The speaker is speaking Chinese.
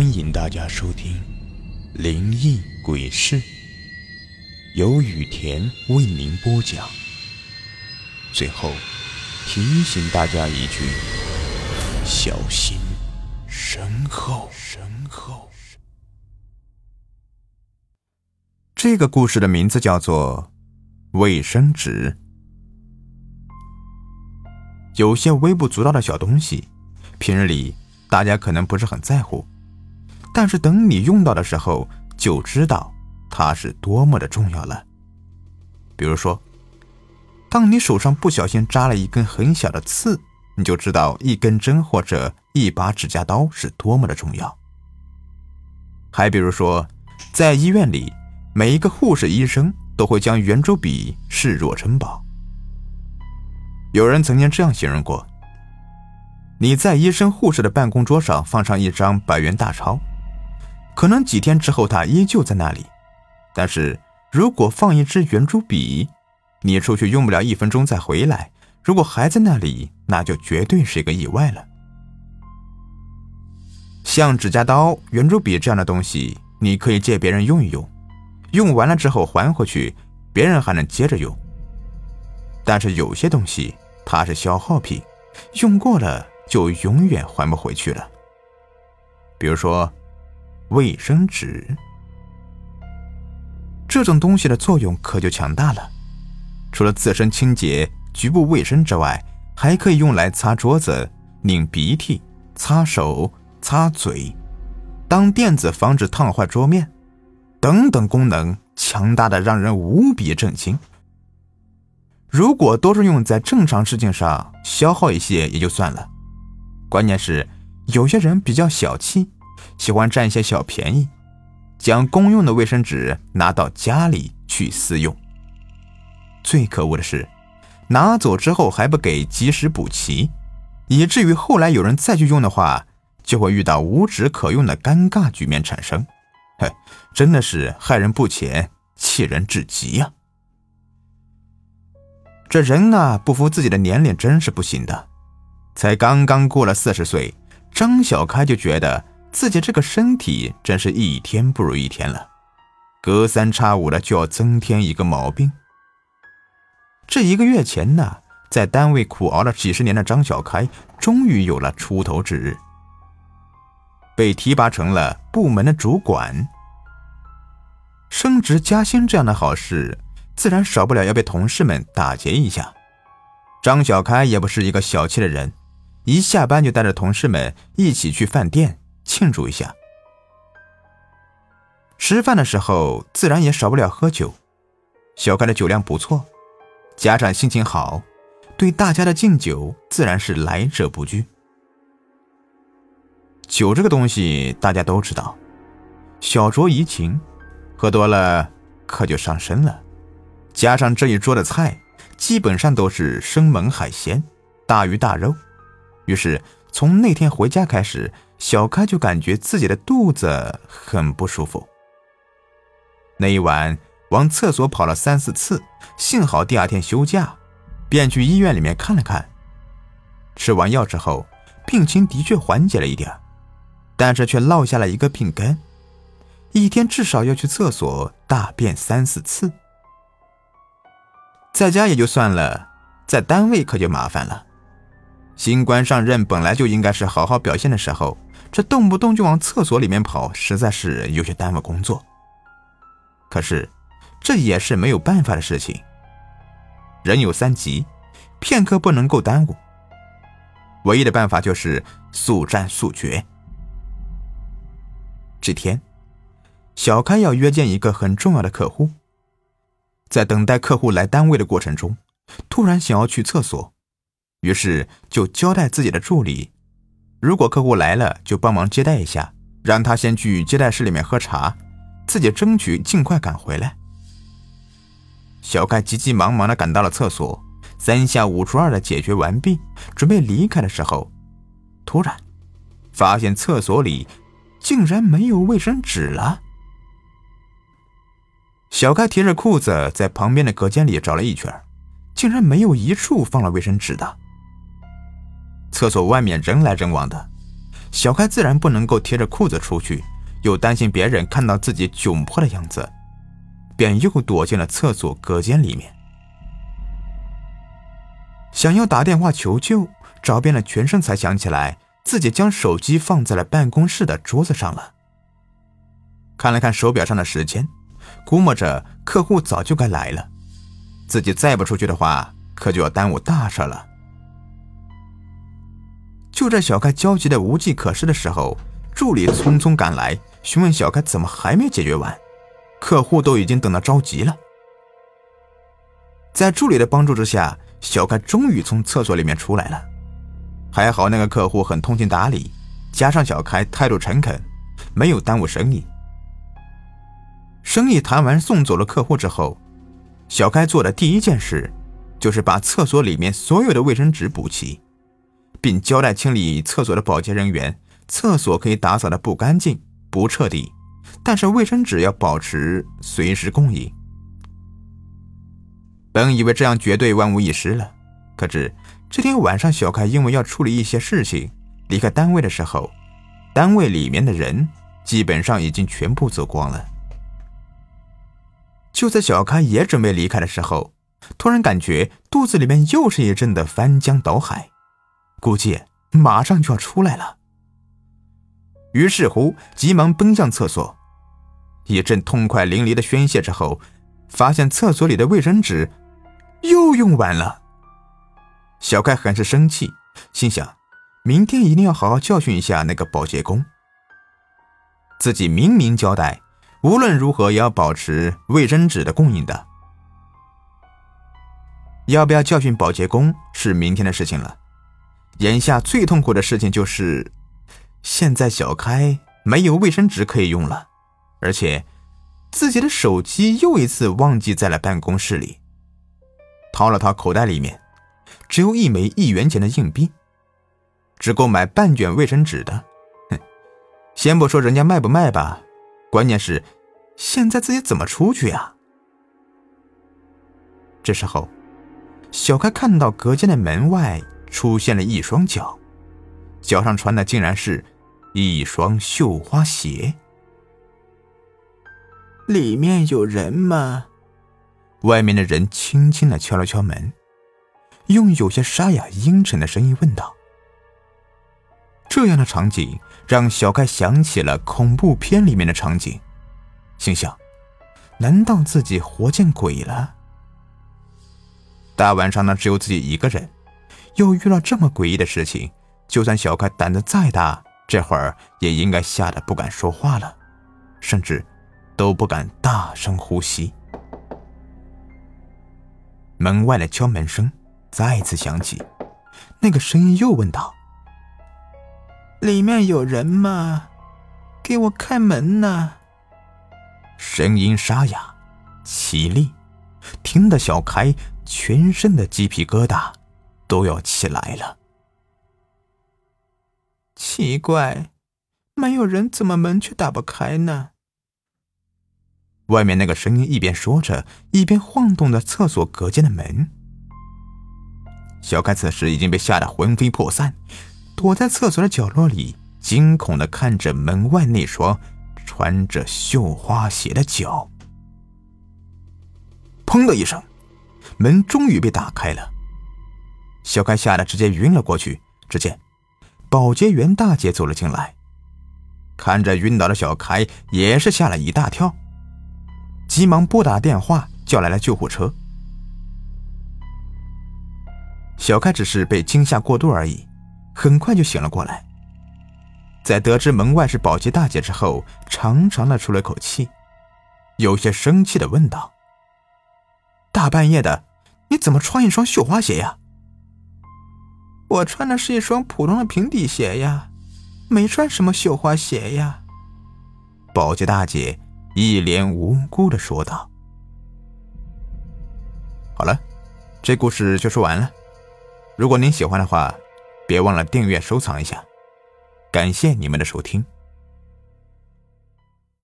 欢迎大家收听《灵异鬼事》，由雨田为您播讲。最后提醒大家一句：小心身后。身后。这个故事的名字叫做《卫生纸》。有些微不足道的小东西，平日里大家可能不是很在乎。但是等你用到的时候，就知道它是多么的重要了。比如说，当你手上不小心扎了一根很小的刺，你就知道一根针或者一把指甲刀是多么的重要。还比如说，在医院里，每一个护士、医生都会将圆珠笔视若珍宝。有人曾经这样形容过：你在医生、护士的办公桌上放上一张百元大钞。可能几天之后，它依旧在那里。但是如果放一支圆珠笔，你出去用不了一分钟再回来，如果还在那里，那就绝对是一个意外了。像指甲刀、圆珠笔这样的东西，你可以借别人用一用，用完了之后还回去，别人还能接着用。但是有些东西它是消耗品，用过了就永远还不回去了。比如说。卫生纸这种东西的作用可就强大了，除了自身清洁、局部卫生之外，还可以用来擦桌子、拧鼻涕、擦手、擦嘴，当垫子防止烫坏桌面，等等功能强大的让人无比震惊。如果都是用在正常事情上，消耗一些也就算了，关键是有些人比较小气。喜欢占一些小便宜，将公用的卫生纸拿到家里去私用。最可恶的是，拿走之后还不给及时补齐，以至于后来有人再去用的话，就会遇到无纸可用的尴尬局面产生。嘿，真的是害人不浅，气人至极呀！这人啊，不服自己的年龄真是不行的。才刚刚过了四十岁，张小开就觉得。自己这个身体真是一天不如一天了，隔三差五的就要增添一个毛病。这一个月前呢，在单位苦熬了几十年的张小开，终于有了出头之日，被提拔成了部门的主管。升职加薪这样的好事，自然少不了要被同事们打劫一下。张小开也不是一个小气的人，一下班就带着同事们一起去饭店。庆祝一下。吃饭的时候，自然也少不了喝酒。小开的酒量不错，加上心情好，对大家的敬酒自然是来者不拒。酒这个东西大家都知道，小酌怡情，喝多了可就上身了。加上这一桌的菜，基本上都是生猛海鲜、大鱼大肉，于是从那天回家开始。小开就感觉自己的肚子很不舒服。那一晚往厕所跑了三四次，幸好第二天休假，便去医院里面看了看。吃完药之后，病情的确缓解了一点，但是却落下了一个病根，一天至少要去厕所大便三四次。在家也就算了，在单位可就麻烦了。新官上任本来就应该是好好表现的时候。这动不动就往厕所里面跑，实在是有些耽误工作。可是，这也是没有办法的事情。人有三急，片刻不能够耽误。唯一的办法就是速战速决。这天，小开要约见一个很重要的客户，在等待客户来单位的过程中，突然想要去厕所，于是就交代自己的助理。如果客户来了，就帮忙接待一下，让他先去接待室里面喝茶，自己争取尽快赶回来。小开急急忙忙的赶到了厕所，三下五除二的解决完毕，准备离开的时候，突然发现厕所里竟然没有卫生纸了。小开提着裤子在旁边的隔间里找了一圈，竟然没有一处放了卫生纸的。厕所外面人来人往的，小开自然不能够贴着裤子出去，又担心别人看到自己窘迫的样子，便又躲进了厕所隔间里面。想要打电话求救，找遍了全身，才想起来自己将手机放在了办公室的桌子上了。看了看手表上的时间，估摸着客户早就该来了，自己再不出去的话，可就要耽误大事了。就在小开焦急的无计可施的时候，助理匆匆赶来，询问小开怎么还没解决完，客户都已经等得着急了。在助理的帮助之下，小开终于从厕所里面出来了。还好那个客户很通情达理，加上小开态度诚恳，没有耽误生意。生意谈完，送走了客户之后，小开做的第一件事，就是把厕所里面所有的卫生纸补齐。并交代清理厕所的保洁人员，厕所可以打扫的不干净、不彻底，但是卫生纸要保持随时供应。本以为这样绝对万无一失了，可是这天晚上，小开因为要处理一些事情，离开单位的时候，单位里面的人基本上已经全部走光了。就在小开也准备离开的时候，突然感觉肚子里面又是一阵的翻江倒海。估计马上就要出来了，于是乎急忙奔向厕所，一阵痛快淋漓的宣泄之后，发现厕所里的卫生纸又用完了。小开很是生气，心想明天一定要好好教训一下那个保洁工。自己明明交代，无论如何也要保持卫生纸的供应的。要不要教训保洁工是明天的事情了。眼下最痛苦的事情就是，现在小开没有卫生纸可以用了，而且自己的手机又一次忘记在了办公室里。掏了掏口袋里面，只有一枚一元钱的硬币，只够买半卷卫生纸的。哼，先不说人家卖不卖吧，关键是现在自己怎么出去呀？这时候，小开看到隔间的门外。出现了一双脚，脚上穿的竟然是一双绣花鞋。里面有人吗？外面的人轻轻的敲了敲门，用有些沙哑阴沉的声音问道：“这样的场景让小开想起了恐怖片里面的场景，心想：难道自己活见鬼了？大晚上的只有自己一个人。”又遇到这么诡异的事情，就算小开胆子再大，这会儿也应该吓得不敢说话了，甚至都不敢大声呼吸。门外的敲门声再次响起，那个声音又问道：“里面有人吗？给我开门呐！”声音沙哑、凄厉，听得小开全身的鸡皮疙瘩。都要起来了。奇怪，没有人，怎么门却打不开呢？外面那个声音一边说着，一边晃动着厕所隔间的门。小开此时已经被吓得魂飞魄散，躲在厕所的角落里，惊恐的看着门外那双穿着绣花鞋的脚。砰的一声，门终于被打开了。小开吓得直接晕了过去。只见保洁员大姐走了进来，看着晕倒的小开，也是吓了一大跳，急忙拨打电话叫来了救护车。小开只是被惊吓过度而已，很快就醒了过来。在得知门外是保洁大姐之后，长长的出了口气，有些生气的问道：“大半夜的，你怎么穿一双绣花鞋呀？”我穿的是一双普通的平底鞋呀，没穿什么绣花鞋呀。保洁大姐一脸无辜的说道：“好了，这故事就说完了。如果您喜欢的话，别忘了订阅、收藏一下。感谢你们的收听。”